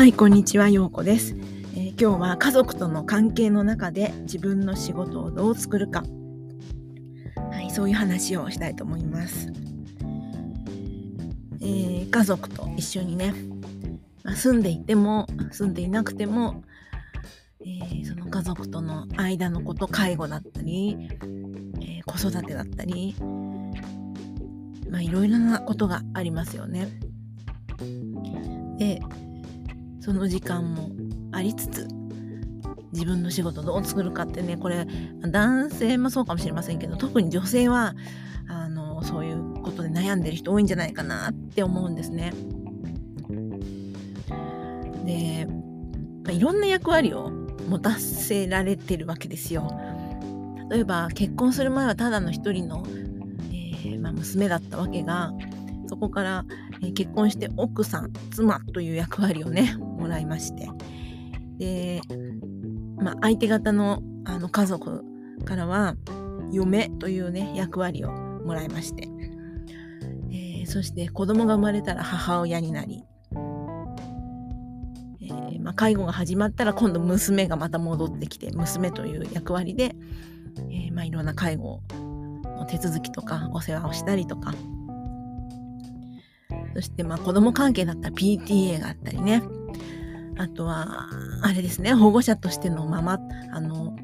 はい、こんにちは、ようこです、えー今日は家族との関係の中で自分の仕事をどう作るか。はい、そういう話をしたいと思います。えー家族と一緒にね、まあ住んでいても住んでいなくても、えーその家族との間のこと、介護だったり、え子育てだったり、まあいろいろなことがありますよね。で、その時間もありつつ自分の仕事どう作るかってねこれ男性もそうかもしれませんけど特に女性はあのそういうことで悩んでる人多いんじゃないかなって思うんですね。で、まあいろんな役割を持たせられてるわけですよ。例えば結婚する前はただの一人の、えーまあ、娘だったわけがそこから、えー結婚して奥さん妻という役割をねもらいまして。で、まあ、相手方のあの家族からは嫁というね役割をもらいまして、えーそして子供が生まれたら母親になり、えーまあ、介護が始まったら今度娘がまた戻ってきて娘という役割で、えーまあ、いろんな介護の手続きとかお世話をしたりとか。そしてまあ子供関係だったら PTA があったりね。あとは、あれですね、保護者としてのまま、あの、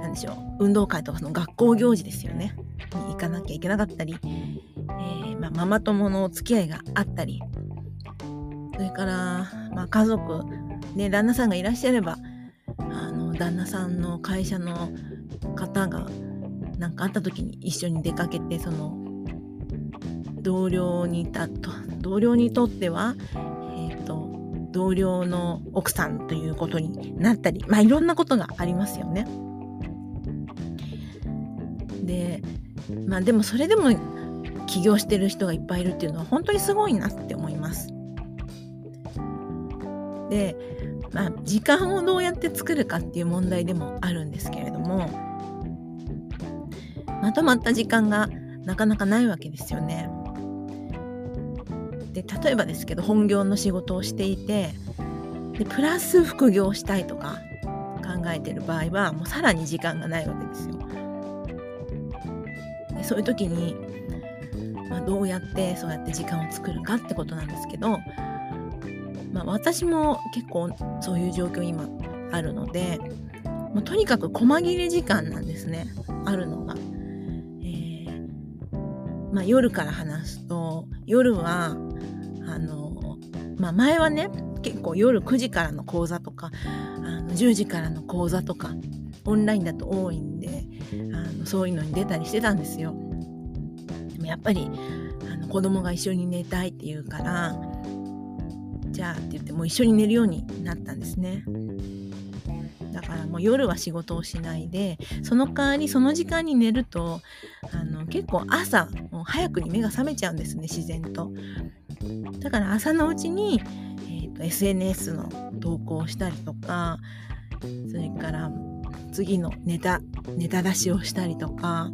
なんでしょう、運動会とかの学校行事ですよね。に行かなきゃいけなかったり、えーまあ、ママ友のお付き合いがあったり、それから、まあ、家族、ね、旦那さんがいらっしゃれば、あの、旦那さんの会社の方が、なんかあった時に一緒に出かけて、その、同僚にたと同僚にとっては、同僚の奥さんということになったりまあいろんなことがありますよね。でまあでもそれでも起業してる人がいっぱいいるっていうのは本当にすごいなって思います。でまあ時間をどうやって作るかっていう問題でもあるんですけれどもまとまった時間がなかなかないわけですよね。で例えばですけど本業の仕事をしていてでプラス副業したいとか考えてる場合はもうさらに時間がないわけですよ。でそういう時に、まあ、どうやってそうやって時間を作るかってことなんですけど、まあ、私も結構そういう状況今あるのでもうとにかく細切れ時間なんですねあるのが。えーまあ、夜から話すと夜はあの、まあ、前はね結構夜9時からの講座とかあの10時からの講座とかオンラインだと多いんであのそういうのに出たりしてたんですよ。でもやっぱりあの子供が一緒に寝たいって言うからじゃあって言ってもう一緒に寝るようになったんですね。だからもう夜は仕事をしないでその代わりその時間に寝るとあの結構朝もう早くに目が覚めちゃうんですね自然と。だから朝のうちに、えーと SNS の投稿をしたりとかそれから次のネタネタ出しをしたりとか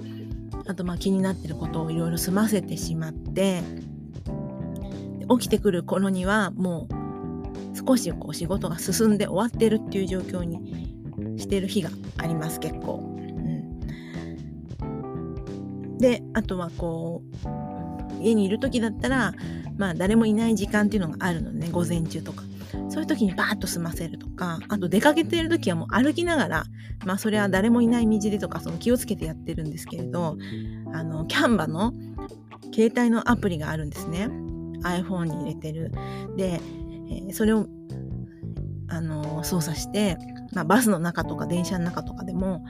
あとまあ気になってることをいろいろ済ませてしまって起きてくる頃にはもう少しこう仕事が進んで終わってるっていう状況にしてる日があります結構。うん、であとはこう家にいる時だったらまあ誰もいない時間っていうのがあるのね。午前中とか。そういう時にバーッと済ませるとか。あと出かけてる時はもう歩きながらまあそれは誰もいない道でとかその気をつけてやってるんですけれどあのキャンバの携帯のアプリがあるんですね。iPhone に入れてる。で、えーそれをあの操作して、まあ、バスの中とか電車の中とかでも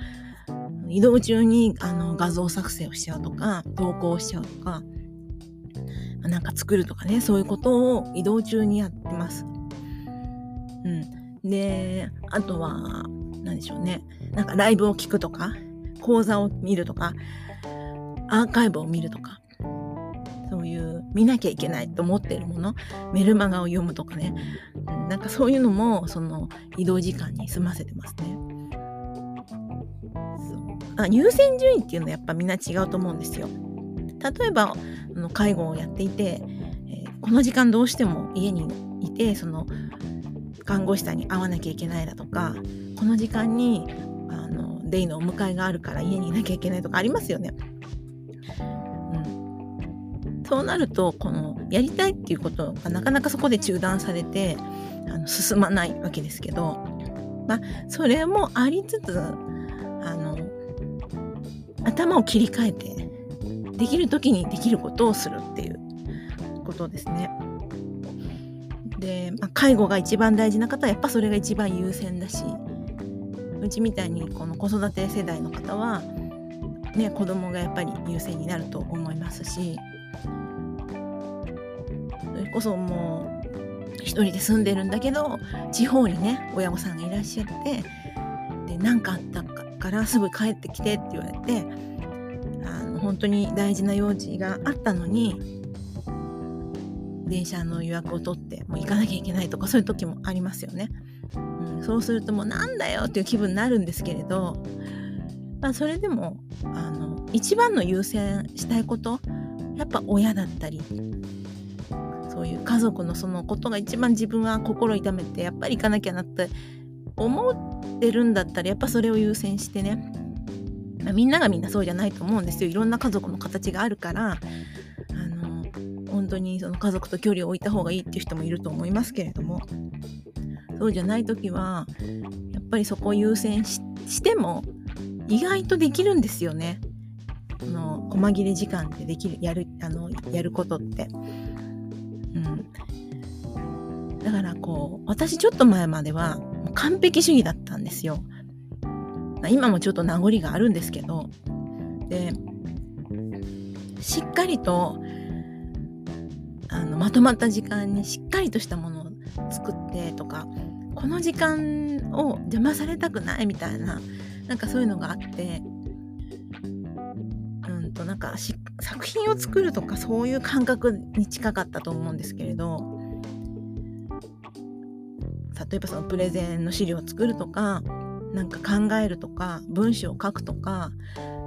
移動中にあの画像作成をしちゃうとか投稿しちゃうとかなんか作るとかねそういうことを移動中にやってます。うん、であとは何でしょうねなんかライブを聞くとか講座を見るとかアーカイブを見るとかそういう見なきゃいけないと思っているものメルマガを読むとかね、うんなんかそういうのもその移動時間に済ませてますね。あ優先順位っていうのはやっぱみんな違うと思うんですよ。例えばあの介護をやっていて、えーこの時間どうしても家にいてその看護師さんに会わなきゃいけないだとかこの時間にあのデイのお迎えがあるから家にいなきゃいけないとかありますよね。うん、そうなるとこのやりたいっていうことがなかなかそこで中断されてあの進まないわけですけど、まあ、それもありつつあの頭を切り替えてできる時にできることをするっていうことですね。で、まあ、介護が一番大事な方はやっぱそれが一番優先だしうちみたいにこの子育て世代の方は、ね、子供がやっぱり優先になると思いますしそれこそもう一人で住んでるんだけど地方にね親御さんがいらっしゃってで何かあったからすぐ帰ってきてって言われて本当に大事な用事があったのに電車の予約を取ってもう行かなきゃいけないとかそういう時もありますよね。うん、そうするともうなんだよっていう気分になるんですけれど、まあ、それでもあの一番の優先したいことやっぱ親だったりそういう家族のそのことが一番自分は心痛めてやっぱり行かなきゃなって思ってるんだったらやっぱそれを優先してね、まあ、みんながみんなそうじゃないと思うんですよいろんな家族の形があるから本当にその家族と距離を置いた方がいいっていう人もいると思いますけれどもそうじゃない時はやっぱりそこを優先しても意外とできるんですよね。この細切れ時間でできるやるあのやることって。うん、だからこう私ちょっと前までは完璧主義だったんですよ。今もちょっと名残があるんですけどでしっかりとあのまとまった時間にしっかりとしたものを作ってとかこの時間を邪魔されたくないみたいななんかそういうのがあってうんとなんか作品を作るとかそういう感覚に近かったと思うんですけれど例えばそのプレゼンの資料を作るとかなんか考えるとか文章を書くとか、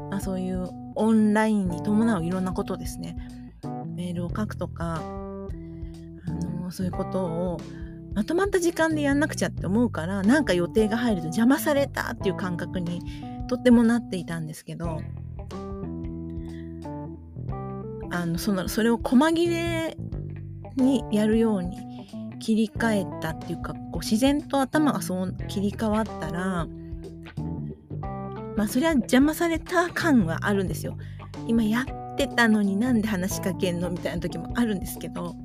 まあ、そういうオンラインに伴ういろんなことですね。メールを書くとか、あのそういうことをまとまった時間でやんなくちゃって思うからなんか予定が入ると邪魔されたっていう感覚にとってもなっていたんですけどあのそのそれを細切れにやるように切り替えたっていうかこう自然と頭がそう切り替わったらまあそれは邪魔された感はあるんですよ。今やってたのになんで話しかけんのみたいな時もあるんですけど。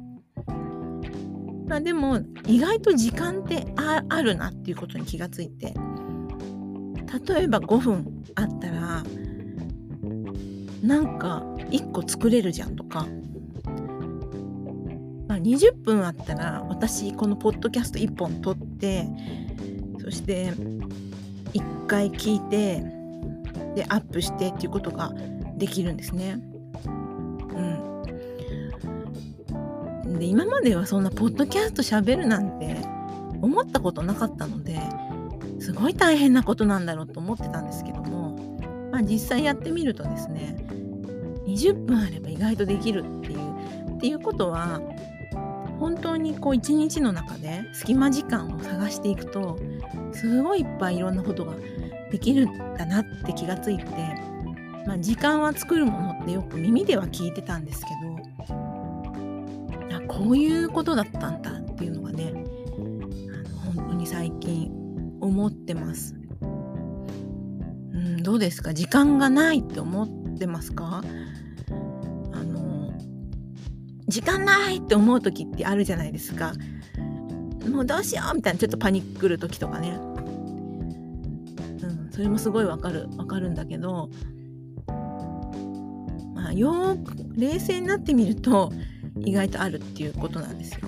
まあでも意外と時間ってあるなっていうことに気がついて。例えば5分あったらなんか1個作れるじゃんとか、20分あったら私このポッドキャスト1本撮ってそして1回聞いてでアップしてっていうことができるんですね。うんで今まではそんなポッドキャスト喋るなんて思ったことなかったのですごい大変なことなんだろうと思ってたんですけども、まあ、実際やってみるとですね20分あれば意外とできるっていうっていうことは本当にこう一日の中で隙間時間を探していくとすごいいっぱいいろんなことができるんだなって気がついて、まあ、時間は作るものってよく耳では聞いてたんですけどあこういうことだったんだっていうのがねあの本当に最近思ってます。うん、どうですか？時間がないって思ってますか？時間ないって思う時ってあるじゃないですか。もうどうしようみたいなちょっとパニックる時とかね。うん、それもすごいわかるわかるんだけどまあよく冷静になってみると意外とあるっていうことなんですよ。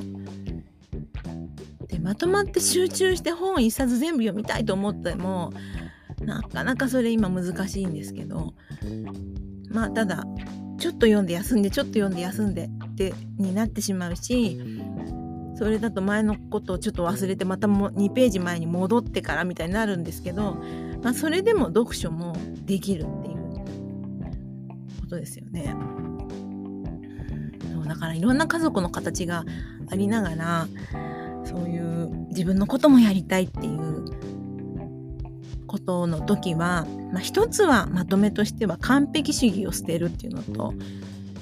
でまとまって集中して本一冊全部読みたいと思ってもなかなかそれ今難しいんですけどまあただちょっと読んで休んでちょっと読んで休んでってになってしまうしそれだと前のことをちょっと忘れてまたも2ページ前に戻ってからみたいになるんですけど、まあ、それでも読書もできるっていうことですよね。そうだからいろんな家族の形がありながらそういう自分のこともやりたいっていうことの時は、まあ、一つはまとめとしては完璧主義を捨てるっていうのと、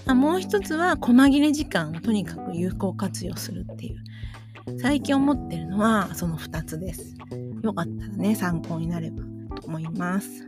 あ、もう一つは細切れ時間をとにかく有効活用するっていう最近思ってるのはその2つです。よかったらね参考になればと思います。